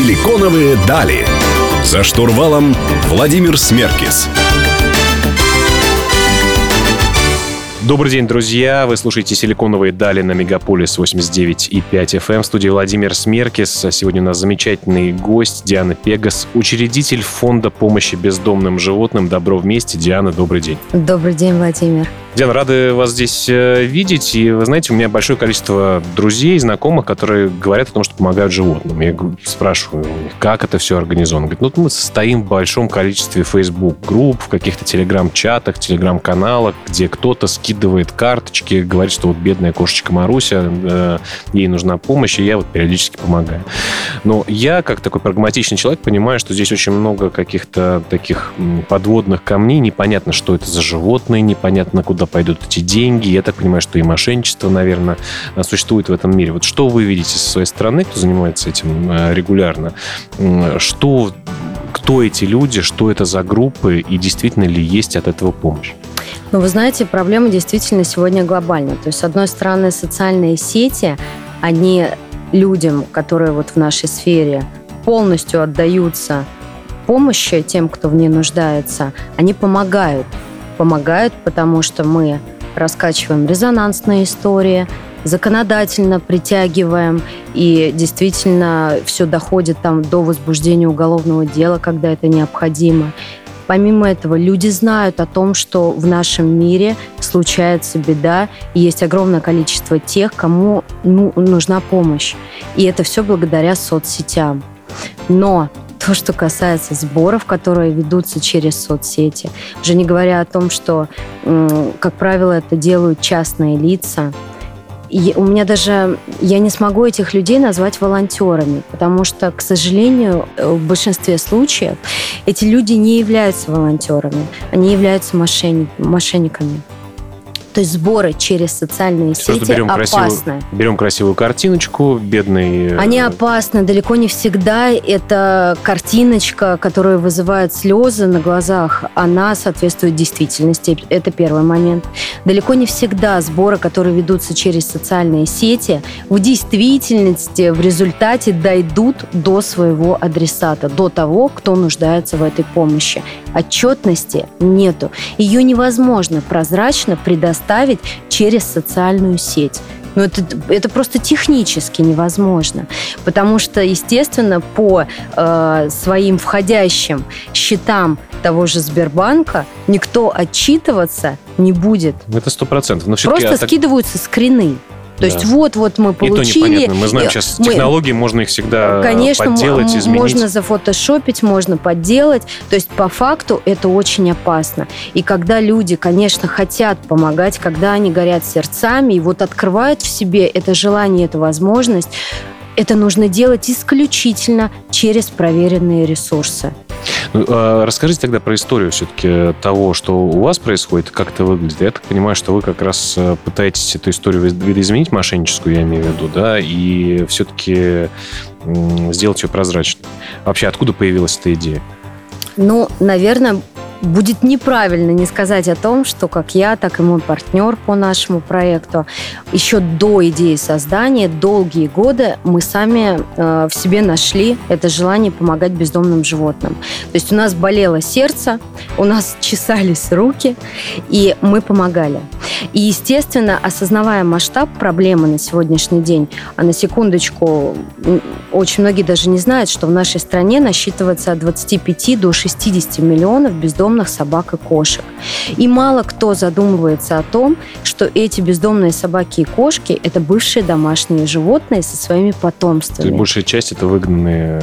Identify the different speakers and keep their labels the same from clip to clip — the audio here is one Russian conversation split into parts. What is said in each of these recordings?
Speaker 1: Силиконовые дали. За штурвалом Владимир Смеркис.
Speaker 2: Добрый день, друзья. Вы слушаете «Силиконовые дали» на Мегаполис 89,5 FM. В студии Владимир Смеркис. Сегодня у нас замечательный гость Диана Пегас, учредитель фонда помощи бездомным животным «Добро вместе». Диана, добрый день.
Speaker 3: Добрый день, Владимир.
Speaker 2: Диана, рады вас здесь э, видеть. И вы знаете, у меня большое количество друзей, знакомых, которые говорят о том, что помогают животным. Я спрашиваю у них, как это все организовано. Говорят, ну, мы состоим в большом количестве Facebook-групп, в каких-то телеграм-чатах, телеграм-каналах, где кто-то скидывает карточки, говорит, что вот бедная кошечка Маруся, э, ей нужна помощь, и я вот периодически помогаю. Но я, как такой прагматичный человек, понимаю, что здесь очень много каких-то таких подводных камней. Непонятно, что это за животные, непонятно, куда куда пойдут эти деньги. Я так понимаю, что и мошенничество, наверное, существует в этом мире. Вот что вы видите со своей стороны, кто занимается этим э, регулярно? Что, кто эти люди, что это за группы и действительно ли есть от этого помощь?
Speaker 3: Ну, вы знаете, проблема действительно сегодня глобальна. То есть, с одной стороны, социальные сети, они людям, которые вот в нашей сфере полностью отдаются помощи тем, кто в ней нуждается, они помогают помогают, потому что мы раскачиваем резонансные истории, законодательно притягиваем, и действительно все доходит там до возбуждения уголовного дела, когда это необходимо. Помимо этого, люди знают о том, что в нашем мире случается беда, и есть огромное количество тех, кому ну, нужна помощь. И это все благодаря соцсетям. Но то, что касается сборов, которые ведутся через соцсети. Уже не говоря о том, что, как правило, это делают частные лица. И у меня даже, я не смогу этих людей назвать волонтерами, потому что, к сожалению, в большинстве случаев эти люди не являются волонтерами, они являются мошенниками. То есть сборы через социальные Просто сети берем опасны.
Speaker 2: Красивую, берем красивую картиночку, бедный...
Speaker 3: Э, Они опасны. Далеко не всегда эта картиночка, которая вызывает слезы на глазах, она соответствует действительности. Это первый момент. Далеко не всегда сборы, которые ведутся через социальные сети, в действительности, в результате дойдут до своего адресата, до того, кто нуждается в этой помощи. Отчетности нету. Ее невозможно прозрачно предоставить доставить через социальную сеть. Но это, это просто технически невозможно. Потому что, естественно, по э, своим входящим счетам того же Сбербанка никто отчитываться не будет.
Speaker 2: Это сто процентов.
Speaker 3: Просто так... скидываются скрины. То да. есть вот-вот мы получили...
Speaker 2: И то непонятно. Мы знаем сейчас мы... технологии, можно их всегда
Speaker 3: Конечно,
Speaker 2: подделать, изменить.
Speaker 3: можно зафотошопить, можно подделать. То есть по факту это очень опасно. И когда люди, конечно, хотят помогать, когда они горят сердцами и вот открывают в себе это желание, эту возможность, это нужно делать исключительно через проверенные ресурсы.
Speaker 2: Ну, а расскажите тогда про историю все-таки того, что у вас происходит, как это выглядит. Я так понимаю, что вы как раз э, пытаетесь эту историю видоизменить, мошенническую, я имею в виду, да, и все-таки сделать ее прозрачной. Вообще, откуда появилась эта идея?
Speaker 3: Ну, наверное, будет неправильно не сказать о том, что как я, так и мой партнер по нашему проекту, еще до идеи создания, долгие годы мы сами э, в себе нашли это желание помогать бездомным животным. То есть у нас болело сердце, у нас чесались руки, и мы помогали. И, естественно, осознавая масштаб проблемы на сегодняшний день, а на секундочку, очень многие даже не знают, что в нашей стране насчитывается от 25 до 60 миллионов бездомных собак и кошек. И мало кто задумывается о том, что эти бездомные собаки и кошки – это бывшие домашние животные со своими потомствами. То
Speaker 2: есть большая часть – это выгнанные...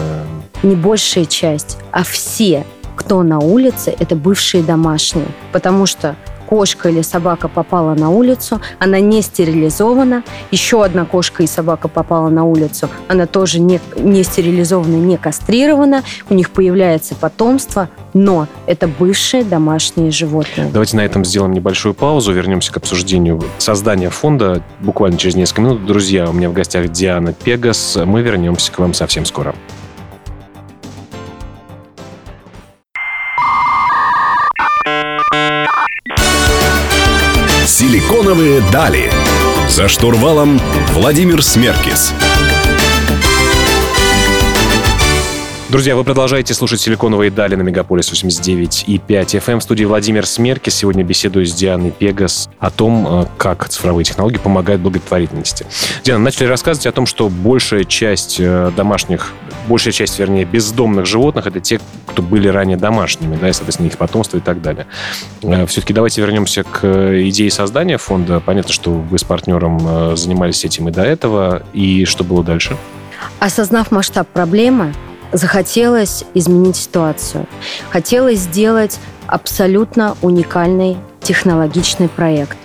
Speaker 3: Не большая часть, а все кто на улице, это бывшие домашние. Потому что кошка или собака попала на улицу, она не стерилизована, еще одна кошка и собака попала на улицу, она тоже не, не стерилизована, не кастрирована, у них появляется потомство, но это бывшие домашние животные.
Speaker 2: Давайте на этом сделаем небольшую паузу, вернемся к обсуждению создания фонда буквально через несколько минут. Друзья, у меня в гостях Диана Пегас, мы вернемся к вам совсем скоро.
Speaker 1: «Силиконовые дали». За штурвалом Владимир Смеркис.
Speaker 2: Друзья, вы продолжаете слушать «Силиконовые дали» на Мегаполис 89 и 5 FM. В студии Владимир Смерки. Сегодня беседую с Дианой Пегас о том, э, как цифровые технологии помогают благотворительности. Диана, начали рассказывать о том, что большая часть э, домашних, большая часть, вернее, бездомных животных — это те, кто были ранее домашними, да, и, соответственно, их потомство и так далее. Э, Все-таки давайте вернемся к идее создания фонда. Понятно, что вы с партнером занимались этим и до этого. И что было дальше?
Speaker 3: Осознав масштаб проблемы, захотелось изменить ситуацию. Хотелось сделать абсолютно уникальный технологичный проект,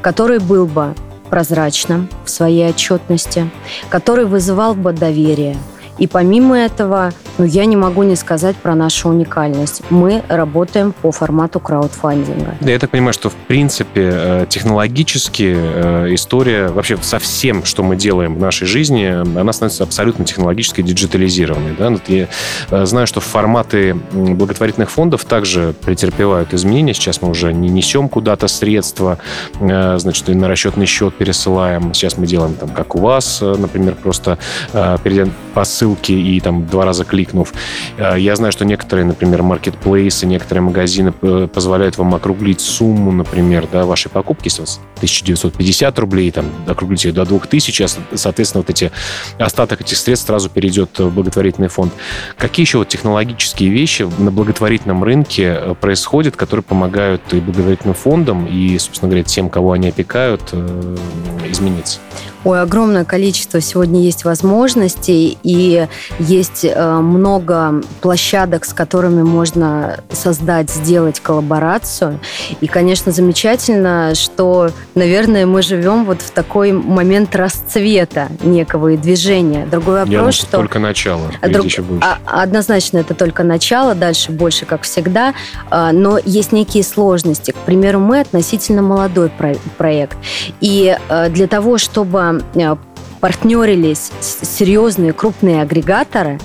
Speaker 3: который был бы прозрачным в своей отчетности, который вызывал бы доверие. И помимо этого но я не могу не сказать про нашу уникальность. Мы работаем по формату краудфандинга.
Speaker 2: Да, я так понимаю, что в принципе э, технологически э, история вообще со всем, что мы делаем в нашей жизни, она становится абсолютно технологически диджитализированной. Да? Я э, знаю, что форматы благотворительных фондов также претерпевают изменения. Сейчас мы уже не несем куда-то средства, значит, на расчетный счет пересылаем. Сейчас мы делаем там, как у вас, например, просто перейдем по ссылке и там два раза клик кликнув. Э, я знаю, что некоторые, например, маркетплейсы, некоторые магазины позволяют вам округлить сумму, например, да, вашей покупки, если у вас 1950 рублей, там, округлите до 2000, а, соответственно, вот эти остаток этих средств сразу перейдет в благотворительный фонд. Какие еще вот технологические вещи на благотворительном рынке э, происходят, которые помогают и благотворительным фондам, и, собственно говоря, тем, кого они опекают, э, измениться?
Speaker 3: Ой, огромное количество сегодня есть возможностей, и есть э, много площадок, с которыми можно создать, сделать коллаборацию. И, конечно, замечательно, что, наверное, мы живем вот в такой момент расцвета некого и движения. Другой вопрос,
Speaker 2: Я думаю,
Speaker 3: что...
Speaker 2: только начало,
Speaker 3: Друг... еще больше. А, однозначно, это только начало, дальше больше, как всегда. А, но есть некие сложности. К примеру, мы относительно молодой проект. И э, для того, чтобы Э, партнерились серьезные крупные агрегаторы,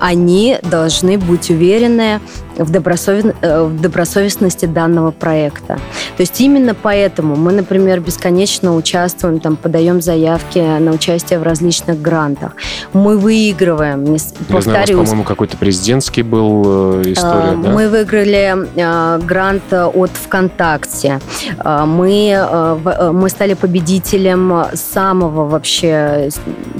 Speaker 3: они должны быть уверены в, добросовен... Э, в добросовестности данного проекта. То есть именно поэтому мы, например, бесконечно участвуем, там, подаем заявки на участие в различных грантах. Мы выигрываем. Не...
Speaker 2: Я знаю, у вас, по-моему, какой-то президентский был э, история,
Speaker 3: а, да? Мы выиграли а, грант от ВКонтакте. А, мы, а, мы стали победителем самого вообще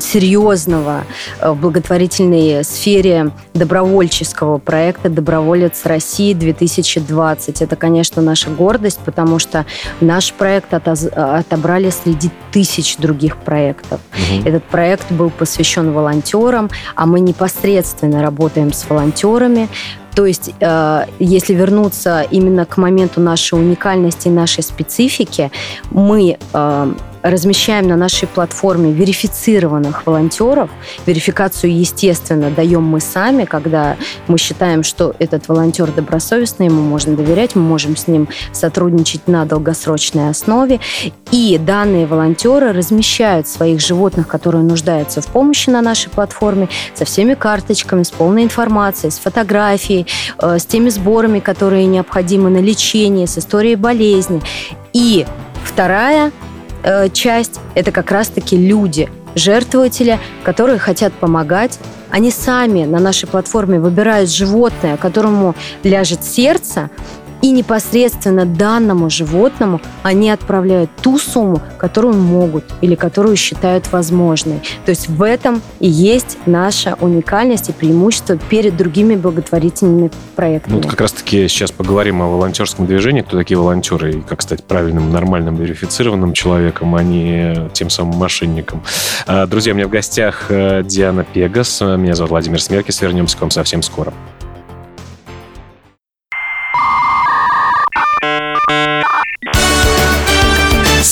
Speaker 3: серьезного в благотворительной сфере добровольческого проекта «Доброволец «Молодец России 2020». Это, конечно, наша гордость, потому что наш проект отобрали среди тысяч других проектов. Угу. Этот проект был посвящен волонтерам, а мы непосредственно работаем с волонтерами, то есть, э, если вернуться именно к моменту нашей уникальности, нашей специфики, мы э, размещаем на нашей платформе верифицированных волонтеров. Верификацию, естественно, даем мы сами, когда мы считаем, что этот волонтер добросовестный, ему можно доверять, мы можем с ним сотрудничать на долгосрочной основе. И данные волонтеры размещают своих животных, которые нуждаются в помощи на нашей платформе, со всеми карточками, с полной информацией, с фотографией, э, с теми сборами, которые необходимы на лечение, с историей болезни. И вторая э, часть – это как раз-таки люди, жертвователи, которые хотят помогать. Они сами на нашей платформе выбирают животное, которому ляжет сердце, и непосредственно данному животному они отправляют ту сумму, которую могут или которую считают возможной. То есть в этом и есть наша уникальность и преимущество перед другими благотворительными проектами.
Speaker 2: Ну, вот как раз-таки сейчас поговорим о волонтерском движении, кто такие волонтеры и как стать правильным, нормальным, верифицированным человеком, а не тем самым мошенником. А, друзья, у меня в гостях э, Диана Пегас. Меня зовут Владимир Смеркис. Вернемся к вам совсем скоро.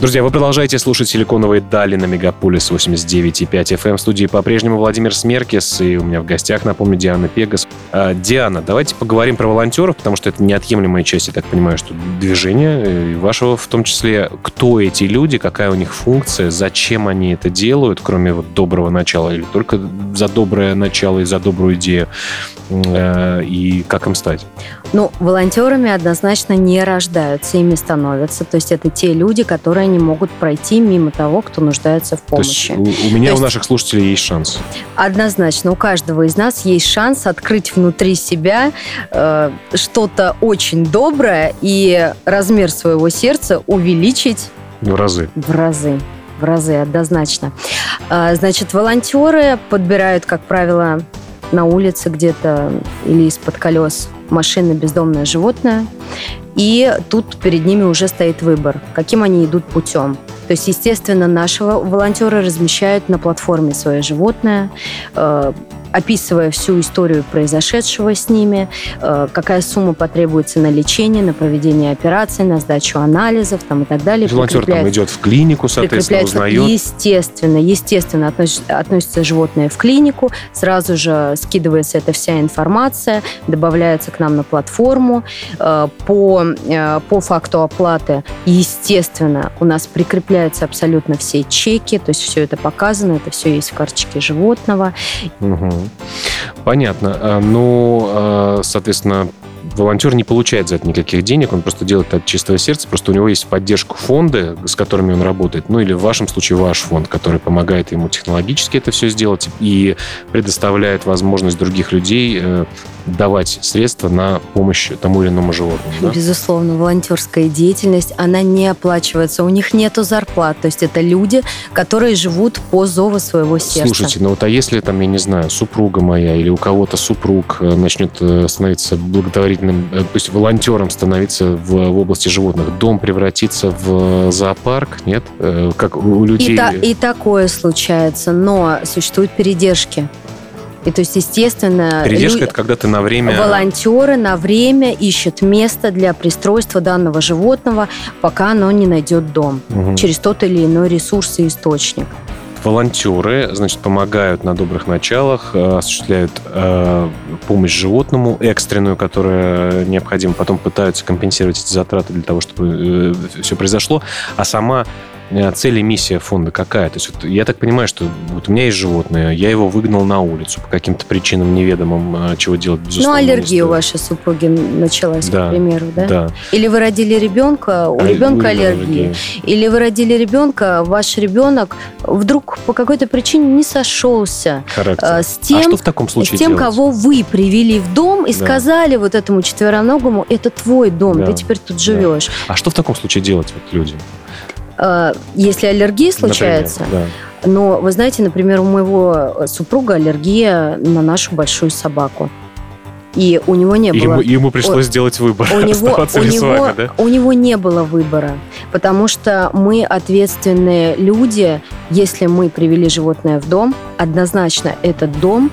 Speaker 2: Друзья, вы продолжаете слушать «Силиконовые дали» на Мегаполис 89,5 FM. Эм. В студии по-прежнему Владимир Смеркис, и у меня в гостях, напомню, Диана Пегас. А, Диана, давайте поговорим про волонтеров, потому что это неотъемлемая часть, я так понимаю, что движения, э, вашего в том числе. Кто эти люди, какая у них функция, зачем они это делают, кроме вот доброго начала, или только за доброе начало и за добрую идею. Э, и как им стать?
Speaker 3: Ну, волонтерами однозначно не рождаются, ими становятся. То есть это те люди, которые не могут пройти мимо того, кто нуждается в помощи.
Speaker 2: То есть у, у меня,
Speaker 3: То
Speaker 2: у
Speaker 3: есть-
Speaker 2: наших слушателей есть шанс.
Speaker 3: Однозначно, у каждого из нас есть шанс открыть внутри себя э, что-то очень доброе и размер своего сердца увеличить
Speaker 2: В разы.
Speaker 3: в разы. В разы, однозначно. А, Значит, волонтеры подбирают, как правило, на улице где-то или из-под колес машины бездомное животное. И тут перед ними уже стоит выбор, каким они идут путем. То есть, естественно, наши во- волонтеры размещают на платформе свое животное, э, описывая всю историю произошедшего с ними, э, какая сумма потребуется на лечение, на проведение операций, на сдачу анализов там, и так далее.
Speaker 2: Волонтер там идет в клинику, соответственно, узнает.
Speaker 3: Естественно, естественно, относ- относится животное в клинику, сразу же скидывается эта вся информация, добавляется к нам на платформу. Э, По, э, по факту оплаты, естественно, у нас прикрепляются абсолютно все чеки, то есть все это показано, это все есть в карточке животного.
Speaker 2: Мгм. Понятно. А, Ну, а, соответственно, волонтер не получает за это никаких денег, он просто делает это от чистого сердца, просто у него есть поддержка фонда, с которыми он работает, ну или в вашем случае ваш фонд, который помогает ему технологически это все сделать и предоставляет возможность других людей э, давать средства на помощь тому или иному животному. да?
Speaker 3: Безусловно, волонтерская деятельность, она не оплачивается, у них нету зарплат, то есть это люди, которые живут по зову своего сердца.
Speaker 2: Слушайте, ну вот а если там, я не знаю, супруга моя или у кого-то супруг э, начнет э, становиться благотворительным, э, то есть волонтером становиться в, в области животных, дом превратится в зоопарк, нет? Э, Как у людей...
Speaker 3: И, та- и такое случается, но существуют передержки. И то есть, естественно,
Speaker 2: Передержка
Speaker 3: лю-
Speaker 2: это когда ты на время...
Speaker 3: волонтеры на время ищут место для пристройства данного животного, пока оно не найдет дом
Speaker 2: Мгм.
Speaker 3: через тот или иной ресурс и источник.
Speaker 2: Волонтеры, значит, помогают на добрых началах, э, осуществляют э, помощь животному экстренную, которая необходима, потом пытаются компенсировать эти затраты для того, чтобы все произошло, а сама э, цель и миссия фонда какая? То есть вот я так понимаю, что вот у меня есть животное, я его выгнал на улицу по каким-то причинам неведомым, э, чего делать,
Speaker 3: Ну,
Speaker 2: безусловно, не
Speaker 3: аллергия у вашей супруги началась,
Speaker 2: Да,
Speaker 3: к примеру, да?
Speaker 2: Да.
Speaker 3: Или вы родили ребенка, у
Speaker 2: А,
Speaker 3: ребенка
Speaker 2: него
Speaker 3: аллергия. Или вы родили ребенка, ваш ребенок вдруг по какой-то причине не сошелся
Speaker 2: Характер.
Speaker 3: э, с
Speaker 2: а
Speaker 3: тем,
Speaker 2: что в таком случае
Speaker 3: с тем,
Speaker 2: делать?
Speaker 3: кого вы привели в дом и
Speaker 2: Да.
Speaker 3: сказали вот этому четвероногому, это твой дом,
Speaker 2: Да.
Speaker 3: ты теперь тут живешь.
Speaker 2: А что в таком случае делать вот людям?
Speaker 3: Э, Если аллергия случается,
Speaker 2: Например, да.
Speaker 3: но вы знаете, например, у моего супруга аллергия на нашу большую собаку. И у него не было...
Speaker 2: Ему, ему пришлось сделать выбор,
Speaker 3: у него, у, него,
Speaker 2: вами, да?
Speaker 3: у него не было выбора, потому что мы ответственные люди. Если мы привели животное в дом, однозначно этот дом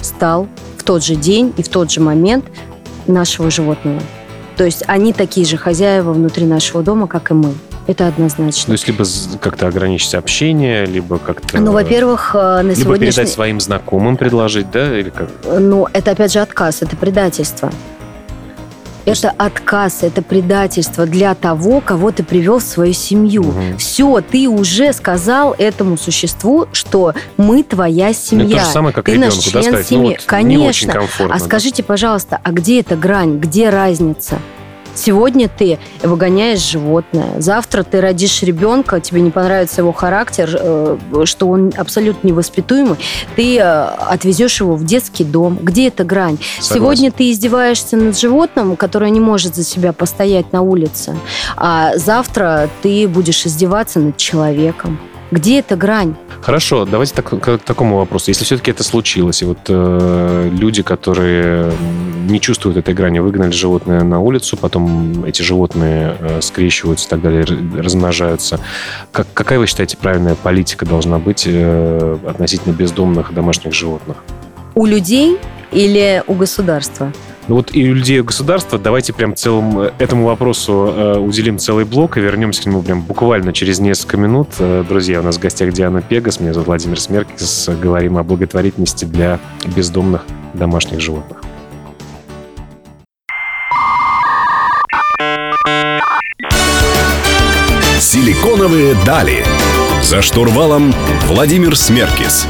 Speaker 3: стал в тот же день и в тот же момент нашего животного. То есть они такие же хозяева внутри нашего дома, как и мы. Это
Speaker 2: То
Speaker 3: однозначно.
Speaker 2: есть либо как-то ограничить общение, либо как-то...
Speaker 3: Ну, во-первых, э, на
Speaker 2: Либо
Speaker 3: сегодняшний...
Speaker 2: передать своим знакомым, предложить, да, или как?
Speaker 3: Ну, это опять же отказ, это предательство. Это отказ, это предательство для того, кого ты привел в свою семью.
Speaker 2: Мгм.
Speaker 3: Все, ты уже сказал этому существу, что мы твоя
Speaker 2: Ну,
Speaker 3: семья.
Speaker 2: то же самое, как
Speaker 3: Ты
Speaker 2: ребенку,
Speaker 3: наш
Speaker 2: да,
Speaker 3: член
Speaker 2: сказать,
Speaker 3: семьи.
Speaker 2: ну, вот не
Speaker 3: Конечно.
Speaker 2: очень комфортно.
Speaker 3: а
Speaker 2: да.
Speaker 3: скажите, пожалуйста, а где эта грань, где разница? Сегодня ты выгоняешь животное, завтра ты родишь ребенка, тебе не понравится его характер, э, что он абсолютно невоспитуемый, ты э, отвезешь его в детский дом. Где эта грань?
Speaker 2: Согласен.
Speaker 3: Сегодня ты издеваешься над животным, которое не может за себя постоять на улице, а завтра ты будешь издеваться над человеком. Где эта грань?
Speaker 2: Хорошо, давайте так- к, к такому вопросу. Если все-таки это случилось, и вот э, люди, которые не чувствуют этой грани, выгнали животное на улицу, потом эти животные э, скрещиваются и так далее, размножаются. Как, какая вы считаете правильная политика должна быть э, относительно бездомных домашних животных?
Speaker 3: У людей или у государства?
Speaker 2: Ну вот и людей, и государства давайте прям целым э, этому вопросу э, уделим целый блок и вернемся к нему прям буквально через несколько минут. Э, друзья, у нас в гостях Диана Пегас, меня зовут Владимир Смеркис. Говорим о благотворительности для бездомных домашних животных.
Speaker 1: Силиконовые дали. За штурвалом Владимир Смеркис.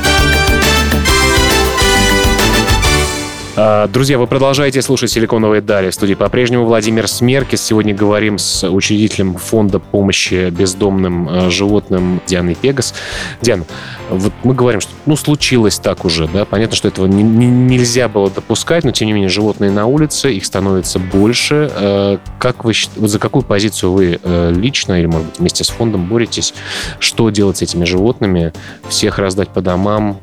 Speaker 2: Друзья, вы продолжаете слушать «Силиконовые дали». В студии по-прежнему Владимир Смеркис. Сегодня говорим с учредителем фонда помощи бездомным э, животным Дианой Пегас. Диана, вот мы говорим, что ну, случилось так уже, да, понятно, что этого не, не, нельзя было допускать, но тем не менее животные на улице, их становится больше. Э, как вы, вот за какую позицию вы э, лично или, может быть, вместе с фондом боретесь? Что делать с этими животными? Всех раздать по домам,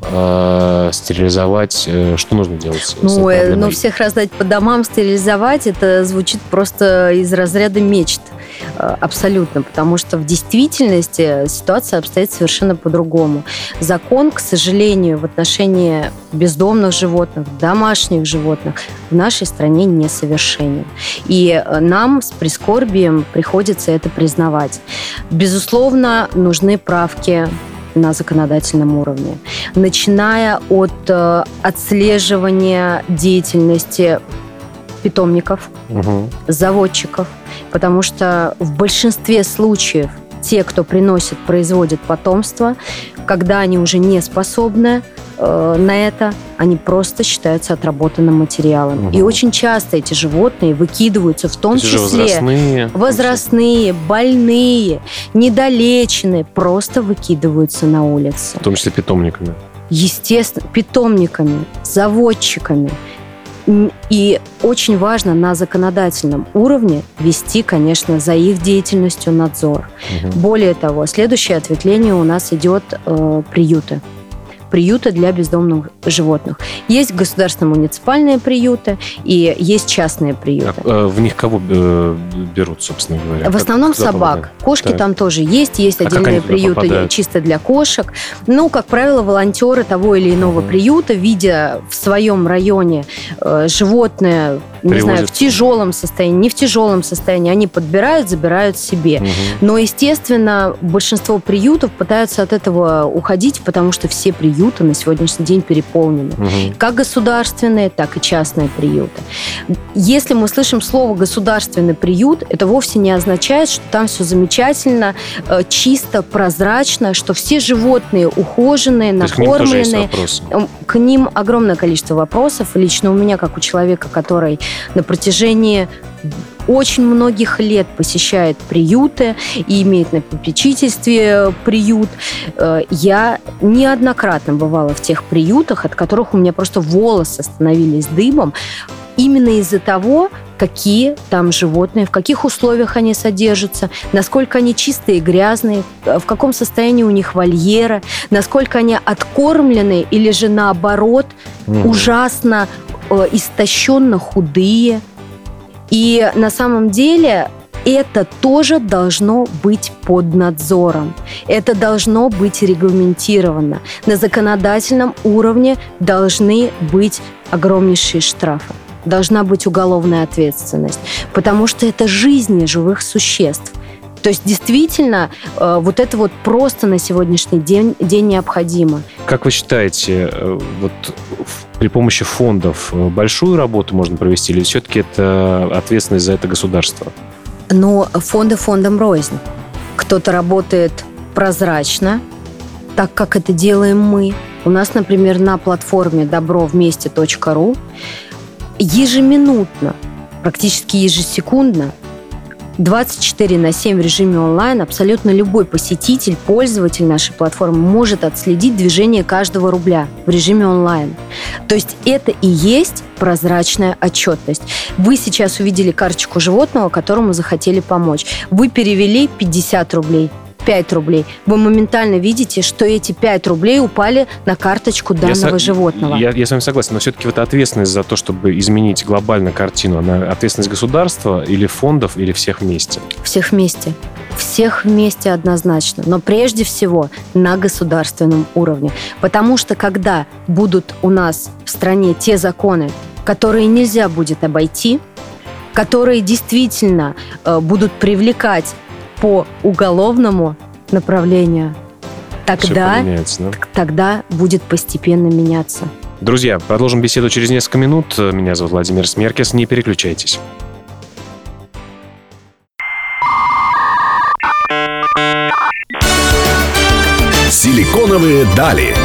Speaker 2: стерилизовать? Что нужно делать?
Speaker 3: Ну, но ну, всех раздать по домам, стерилизовать, это звучит просто из разряда мечт. Э, абсолютно, потому что в действительности ситуация обстоит совершенно по-другому. Закон, к сожалению, в отношении бездомных животных, домашних животных в нашей стране несовершенен. И э, нам с прискорбием приходится это признавать. Безусловно, нужны правки на законодательном уровне, начиная от э, отслеживания деятельности питомников, угу. заводчиков, потому что в большинстве случаев те, кто приносит, производит потомство, когда они уже не способны э, на это, они просто считаются отработанным материалом. Угу. И очень часто эти животные выкидываются, в том
Speaker 2: То
Speaker 3: числе
Speaker 2: возрастные,
Speaker 3: возрастные, больные, недолеченные, просто выкидываются на улице.
Speaker 2: В том числе питомниками.
Speaker 3: Естественно, питомниками, заводчиками. И очень важно на законодательном уровне вести, конечно, за их деятельностью надзор. Угу. Более того, следующее ответвление у нас идет э, приюты приюты для бездомных животных. Есть государственно-муниципальные приюты и есть частные приюты.
Speaker 2: А, в них кого э, берут, собственно говоря?
Speaker 3: В основном собак. Попадают? Кошки так. там тоже есть. Есть а отдельные приюты чисто для кошек. Ну, как правило, волонтеры того или иного угу. приюта, видя в своем районе э, животное, не Привозят. знаю, в тяжелом состоянии, не в тяжелом состоянии, они подбирают, забирают себе. Угу. Но, естественно, большинство приютов пытаются от этого уходить, потому что все приюты на сегодняшний день переполнены. Угу. Как государственные, так и частные приюты. Если мы слышим слово «государственный приют», это вовсе не означает, что там все замечательно, э, чисто, прозрачно, что все животные ухоженные, накормленные. К ним огромное количество вопросов. Лично у меня, как у человека, который на протяжении очень многих лет посещает приюты и имеет на попечительстве приют. Э, я неоднократно бывала в тех приютах, от которых у меня просто волосы становились дымом, именно из-за того, какие там животные, в каких условиях они содержатся, насколько они чистые и грязные, в каком состоянии у них вольера, насколько они откормлены или же наоборот mm. ужасно э, истощенно худые. И на самом деле это тоже должно быть под надзором. Это должно быть регламентировано. На законодательном уровне должны быть огромнейшие штрафы. Должна быть уголовная ответственность. Потому что это жизни живых существ. То есть действительно э, вот это вот просто на сегодняшний день, день необходимо.
Speaker 2: Как вы считаете, э, вот при помощи фондов э, большую работу можно провести или все-таки это ответственность за это государство?
Speaker 3: Но фонды фондом рознь. Кто-то работает прозрачно, так как это делаем мы. У нас, например, на платформе добровместе.ру ежеминутно, практически ежесекундно 24 на 7 в режиме онлайн абсолютно любой посетитель, пользователь нашей платформы может отследить движение каждого рубля в режиме онлайн. То есть это и есть прозрачная отчетность. Вы сейчас увидели карточку животного, которому захотели помочь. Вы перевели 50 рублей. 5 рублей, вы моментально видите, что эти 5 рублей упали на карточку данного я животного.
Speaker 2: Я, я с вами согласен, но все-таки вот ответственность за то, чтобы изменить глобально картину, она ответственность государства или фондов, или всех вместе?
Speaker 3: Всех вместе. Всех вместе однозначно, но прежде всего на государственном уровне. Потому что когда будут у нас в стране те законы, которые нельзя будет обойти, которые действительно э, будут привлекать по уголовному направлению, тогда, да? тогда будет постепенно меняться.
Speaker 2: Друзья, продолжим беседу через несколько минут. Меня зовут Владимир Смеркес. Не переключайтесь.
Speaker 1: Силиконовые дали.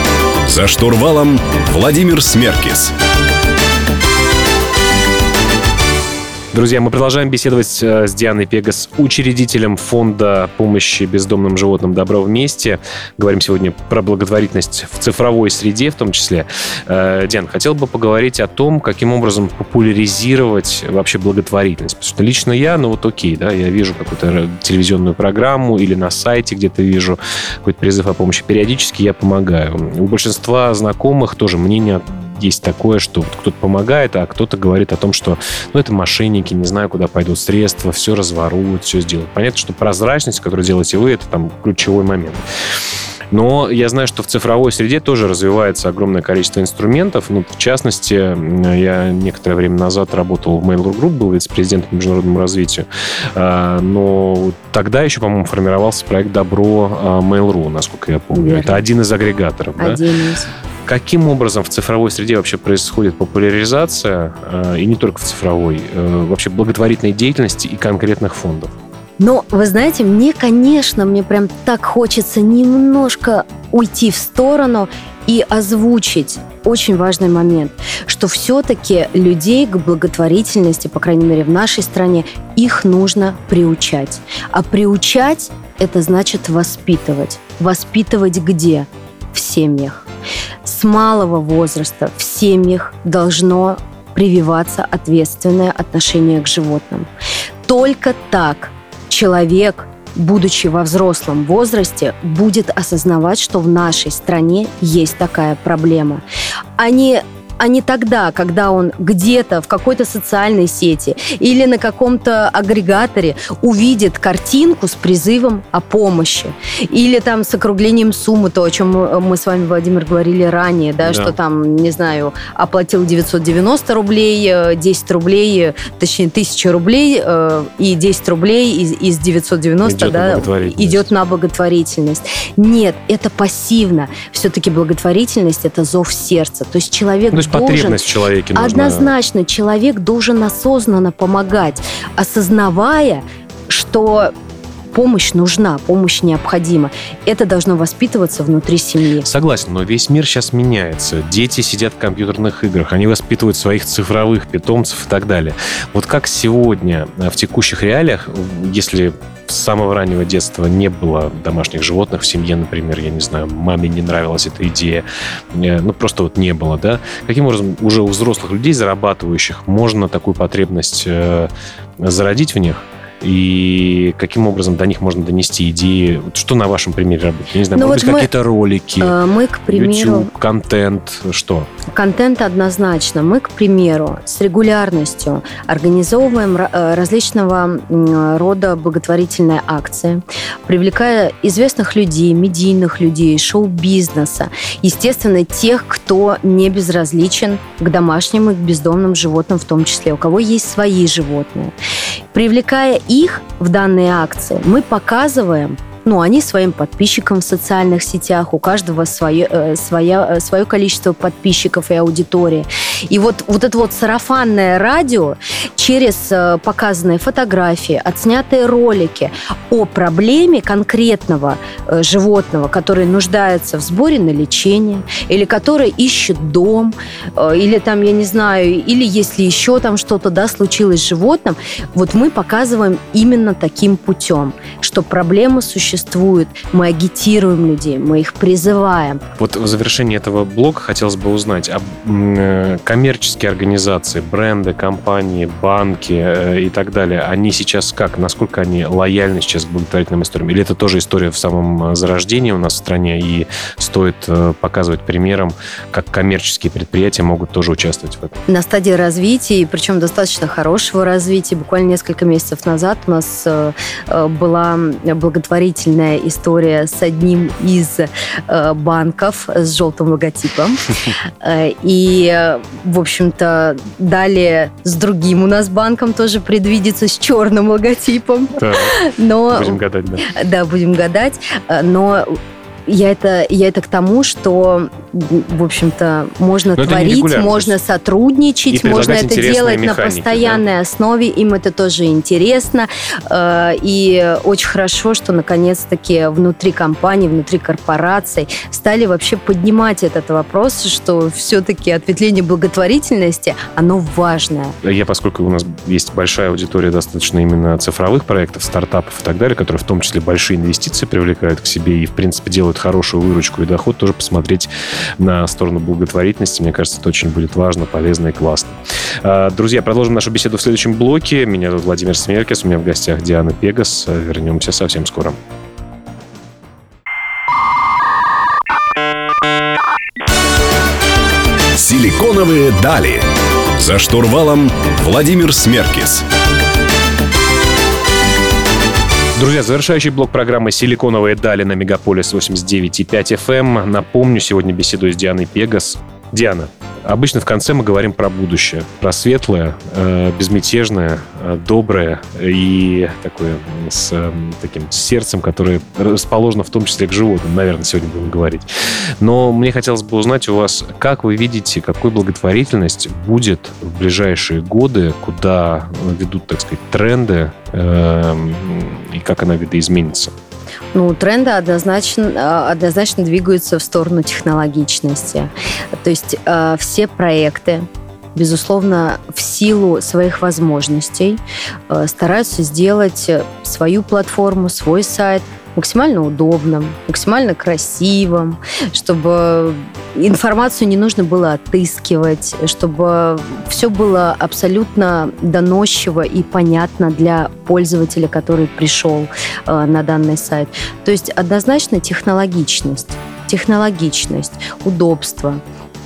Speaker 1: За штурвалом Владимир Смеркис.
Speaker 2: Друзья, мы продолжаем беседовать э, с Дианой Пегас, учредителем фонда помощи бездомным животным «Добро вместе». Говорим сегодня про благотворительность в цифровой среде в том числе. Э, Диан, хотел бы поговорить о том, каким образом популяризировать вообще благотворительность. Потому что лично я, ну вот окей, да, я вижу какую-то телевизионную программу или на сайте где-то вижу какой-то призыв о помощи. Периодически я помогаю. У большинства знакомых тоже мнение есть такое, что кто-то помогает, а кто-то говорит о том, что ну, это мошенники, не знаю, куда пойдут средства, все разворуют, все сделают. Понятно, что прозрачность, которую делаете вы, это там ключевой момент. Но я знаю, что в цифровой среде тоже развивается огромное количество инструментов. Ну, в частности, я некоторое время назад работал в Mail.ru Group, был вице-президентом по международному развитию. А, но тогда еще, по-моему, формировался проект «Добро а, Mail.ru», насколько я помню. Верно. Это один из агрегаторов.
Speaker 3: Один да? из.
Speaker 2: Каким образом в цифровой среде вообще происходит популяризация, э, и не только в цифровой, э, вообще благотворительной деятельности и конкретных фондов?
Speaker 3: Но, вы знаете, мне, конечно, мне прям так хочется немножко уйти в сторону и озвучить очень важный момент, что все-таки людей к благотворительности, по крайней мере в нашей стране, их нужно приучать. А приучать это значит воспитывать. Воспитывать где? В семьях с малого возраста в семьях должно прививаться ответственное отношение к животным. Только так человек, будучи во взрослом возрасте, будет осознавать, что в нашей стране есть такая проблема. А не а не тогда, когда он где-то в какой-то социальной сети или на каком-то агрегаторе увидит картинку с призывом о помощи или там с округлением суммы, то, о чем мы с вами, Владимир, говорили ранее, да, да. что там, не знаю, оплатил 990 рублей, 10 э, рублей, точнее, 1000 рублей э, и 10 рублей из, из 990 идет да, на идет на благотворительность. Нет, это пассивно. Все-таки благотворительность – это зов сердца. То есть человек ну,
Speaker 2: есть потребность в человеке нужна.
Speaker 3: Однозначно, человек должен осознанно помогать, осознавая, что помощь нужна, помощь необходима. Это должно воспитываться внутри семьи.
Speaker 2: Согласен, но весь мир сейчас меняется. Дети сидят в компьютерных играх, они воспитывают своих цифровых питомцев и так далее. Вот как сегодня, в текущих реалиях, если с самого раннего детства не было домашних животных в семье, например, я не знаю, маме не нравилась эта идея, э, ну просто вот не было, да? Каким образом уже у взрослых людей, зарабатывающих, можно такую потребность э, зародить в них? И каким образом до них можно донести идеи? Что на вашем примере работает? Я не знаю, ну может вот быть, какие-то ролики,
Speaker 3: э, мы, к примеру,
Speaker 2: YouTube, контент, что?
Speaker 3: Контент однозначно. Мы, к примеру, с регулярностью организовываем э, различного рода благотворительные акции, привлекая известных людей, медийных людей, шоу-бизнеса, естественно, тех, кто не безразличен к домашним и к бездомным животным в том числе, у кого есть свои животные. Привлекая их в данные акции, мы показываем ну, они своим подписчикам в социальных сетях, у каждого свое, э, свое, э, свое количество подписчиков и аудитории. И вот, вот это вот сарафанное радио через э, показанные фотографии, отснятые ролики о проблеме конкретного животного, который нуждается в сборе на лечение, или который ищет дом, или там, я не знаю, или если еще там что-то, да, случилось с животным, вот мы показываем именно таким путем, что проблема существует, мы агитируем людей, мы их призываем.
Speaker 2: Вот в завершении этого блока хотелось бы узнать, а коммерческие организации, бренды, компании, банки э, и так далее, они сейчас как? Насколько они лояльны сейчас к благотворительным историям? Или это тоже история в самом э, зарождении у нас в стране, и стоит показывать примером, как коммерческие предприятия могут тоже участвовать в этом?
Speaker 3: На стадии развития, причем достаточно хорошего развития, буквально несколько месяцев назад у нас была благотворительная история с одним из э, банков с желтым логотипом. Э, и, в общем-то, далее с другим у нас банком тоже предвидится с черным логотипом.
Speaker 2: Но, будем гадать, да.
Speaker 3: Да, будем гадать. Э, но я это, я это к тому, что в общем-то, можно
Speaker 2: Но
Speaker 3: творить, можно сотрудничать, можно это делать на
Speaker 2: механики,
Speaker 3: постоянной основе, им это тоже интересно. Э, И очень хорошо, что наконец-таки внутри компаний, внутри корпораций стали вообще поднимать этот вопрос, что все-таки ответвление благотворительности, оно важное.
Speaker 2: Я, поскольку у нас есть большая аудитория достаточно именно цифровых проектов, стартапов и так далее, которые в том числе большие инвестиции привлекают к себе и, в принципе, делают хорошую выручку и доход, тоже посмотреть на сторону благотворительности. Мне кажется, это очень будет важно, полезно и классно. А, Друзья, продолжим нашу беседу в следующем блоке. Меня зовут Владимир Смеркес, у меня в гостях Диана Пегас. Вернемся совсем скоро.
Speaker 1: Силиконовые дали. За штурвалом Владимир Смеркис.
Speaker 2: Друзья, завершающий блок программы «Силиконовые дали» на Мегаполис 89,5 FM. Напомню, сегодня беседую с Дианой Пегас. Диана, обычно в конце мы говорим про будущее, про светлое, э, безмятежное, э, доброе и такое с э, таким сердцем, которое расположено в том числе к животным, наверное, сегодня будем говорить. Но мне хотелось бы узнать у вас, как вы видите, какой благотворительность будет в ближайшие годы, куда ведут, так сказать, тренды и как она видоизменится?
Speaker 3: Ну, тренды однозначно, однозначно двигаются в сторону технологичности. То есть э, все проекты, безусловно, в силу своих возможностей э, стараются сделать свою платформу, свой сайт максимально удобным, максимально красивым, чтобы информацию не нужно было отыскивать, чтобы все было абсолютно доносчиво и понятно для пользователя, который пришел э, на данный сайт. То есть однозначно технологичность, технологичность, удобство,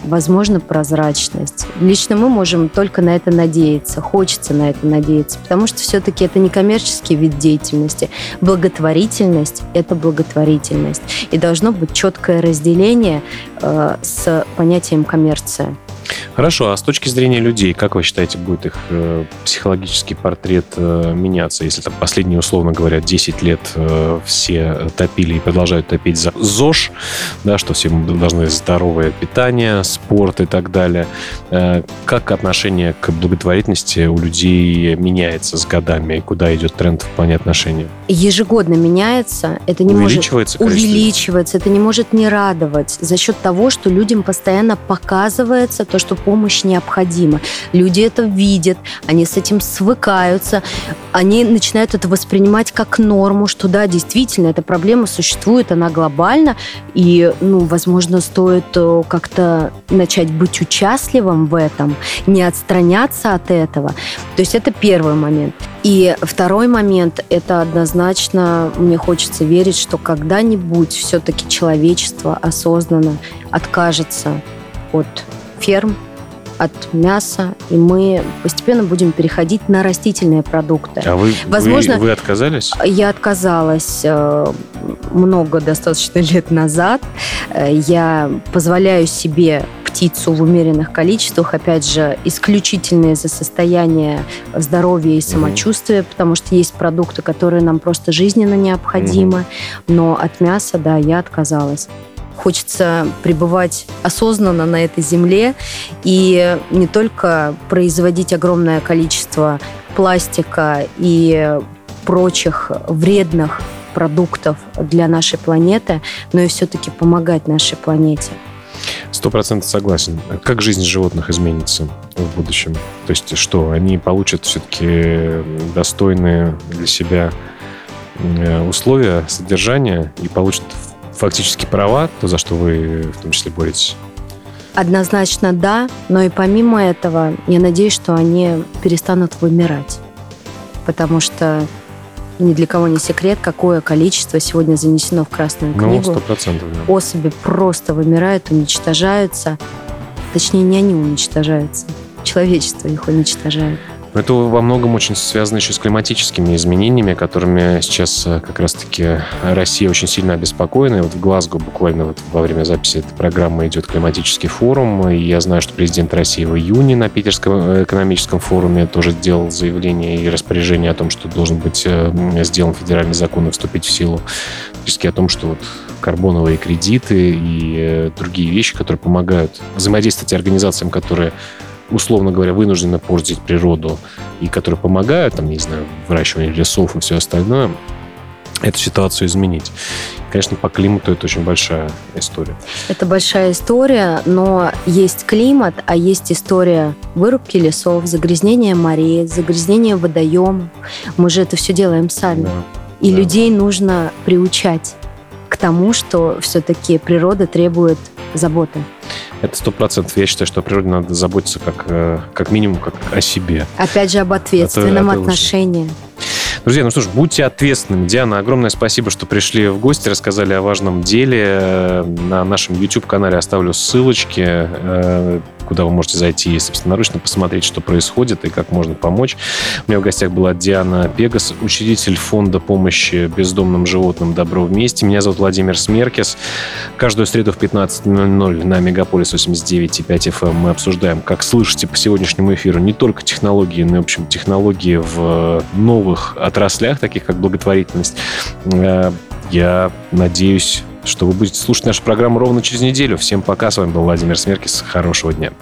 Speaker 3: возможно, прозрачность. Лично мы можем только на это надеяться, хочется на это надеяться, потому что все-таки это не коммерческий вид деятельности. Благотворительность – это благотворительность. И должно быть четкое разделение э, с понятием коммерция.
Speaker 2: Хорошо, а с точки зрения людей, как вы считаете, будет их э, психологический портрет э, меняться? Если там последние, условно говоря, 10 лет э, все топили и продолжают топить за ЗОЖ, да, что все должны здоровое питание, спорт и так далее. Э, как отношение к благотворительности у людей меняется с годами? И куда идет тренд в плане отношений?
Speaker 3: Ежегодно меняется. Это не
Speaker 2: Увеличивается
Speaker 3: может
Speaker 2: количество?
Speaker 3: увеличивается. Это не может не радовать за счет того, что людям постоянно показывается то, что помощь необходима. Люди это видят, они с этим свыкаются, они начинают это воспринимать как норму, что да, действительно, эта проблема существует, она глобальна, и, ну, возможно, стоит э, как-то начать быть участливым в этом, не отстраняться от этого. То есть это первый момент. И второй момент, это однозначно, мне хочется верить, что когда-нибудь все-таки человечество осознанно откажется от ферм, от мяса, и мы постепенно будем переходить на растительные продукты.
Speaker 2: А вы,
Speaker 3: Возможно-
Speaker 2: вы, вы отказались?
Speaker 3: Я отказалась э, много достаточно лет назад. Э, Я позволяю себе птицу в умеренных количествах, опять же, исключительно из-за состояния здоровья и самочувствия, потому что есть продукты, которые нам просто жизненно необходимы, но от мяса, да, я отказалась. Хочется пребывать осознанно на этой земле и не только производить огромное количество пластика и прочих вредных продуктов для нашей планеты, но и все-таки помогать нашей планете.
Speaker 2: Сто процентов согласен. Как жизнь животных изменится в будущем? То есть что, они получат все-таки достойные для себя э, условия содержания и получат фактически права, то, за что вы в том числе боретесь?
Speaker 3: Однозначно да, но и помимо этого, я надеюсь, что они перестанут вымирать. Потому что ни для кого не секрет, какое количество сегодня занесено в Красную
Speaker 2: Ну,
Speaker 3: книгу.
Speaker 2: сто процентов, да.
Speaker 3: Особи просто вымирают, уничтожаются. Точнее, не они уничтожаются. Человечество их уничтожает.
Speaker 2: Это во многом очень связано еще с климатическими изменениями, которыми сейчас э, как раз-таки Россия очень сильно обеспокоена. И вот в Глазго буквально вот во время записи этой программы идет климатический форум. И я знаю, что президент России в июне на Питерском э, экономическом форуме тоже сделал заявление и распоряжение о том, что должен быть э, сделан федеральный закон и вступить в силу. Практически о том, что вот карбоновые кредиты и другие вещи, которые помогают взаимодействовать организациям, которые условно говоря, вынуждены портить природу и которые помогают, там, не знаю, выращиванию лесов и все остальное, эту ситуацию изменить. Конечно, по климату это очень большая история.
Speaker 3: Это большая история, но есть климат, а есть история вырубки лесов, загрязнения морей, загрязнения водоемов. Мы же это все делаем сами. Да, И да. людей нужно приучать к тому, что все-таки природа требует заботы.
Speaker 2: Это сто процентов. Я считаю, что о природе надо заботиться как, э, как минимум как о себе.
Speaker 3: Опять же, об ответственном это отношении.
Speaker 2: Друзья, ну что ж, будьте ответственными. Диана, огромное спасибо, что пришли в гости, рассказали о важном деле. На нашем YouTube-канале оставлю ссылочки э, куда вы можете зайти и собственноручно посмотреть, что происходит и как можно помочь. У меня в гостях была Диана Пегас, учредитель фонда помощи бездомным животным «Добро вместе». Меня зовут Владимир Смеркис. Каждую среду в 15.00 на Мегаполис 89.5 FM эм мы обсуждаем, как слышите по сегодняшнему эфиру, не только технологии, но и, в общем, технологии в новых отраслях, таких как благотворительность. Э, я надеюсь, что вы будете слушать нашу программу ровно через неделю. Всем пока. С вами был Владимир Смеркис. Хорошего дня.